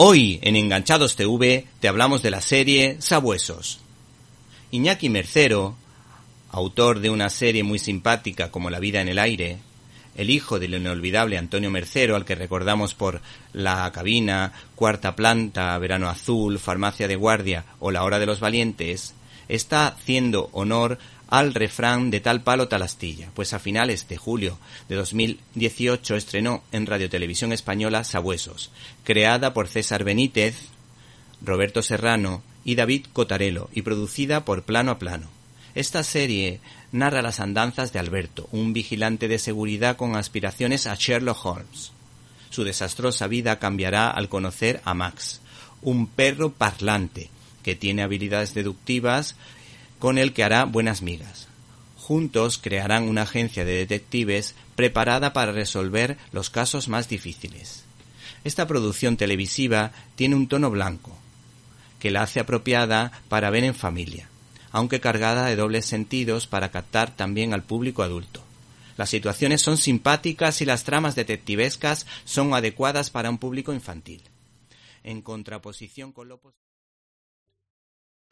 Hoy en Enganchados TV te hablamos de la serie Sabuesos. Iñaki Mercero, autor de una serie muy simpática como La vida en el aire, el hijo del inolvidable Antonio Mercero, al que recordamos por La cabina, Cuarta planta, Verano azul, Farmacia de guardia o La hora de los valientes, está haciendo honor al refrán de tal palo tal astilla, pues a finales de julio de 2018 estrenó en Radio Televisión Española Sabuesos, creada por César Benítez, Roberto Serrano y David Cotarelo y producida por Plano a Plano. Esta serie narra las andanzas de Alberto, un vigilante de seguridad con aspiraciones a Sherlock Holmes. Su desastrosa vida cambiará al conocer a Max, un perro parlante que tiene habilidades deductivas con el que hará buenas migas. Juntos crearán una agencia de detectives preparada para resolver los casos más difíciles. Esta producción televisiva tiene un tono blanco, que la hace apropiada para ver en familia, aunque cargada de dobles sentidos para captar también al público adulto. Las situaciones son simpáticas y las tramas detectivescas son adecuadas para un público infantil. En contraposición con lo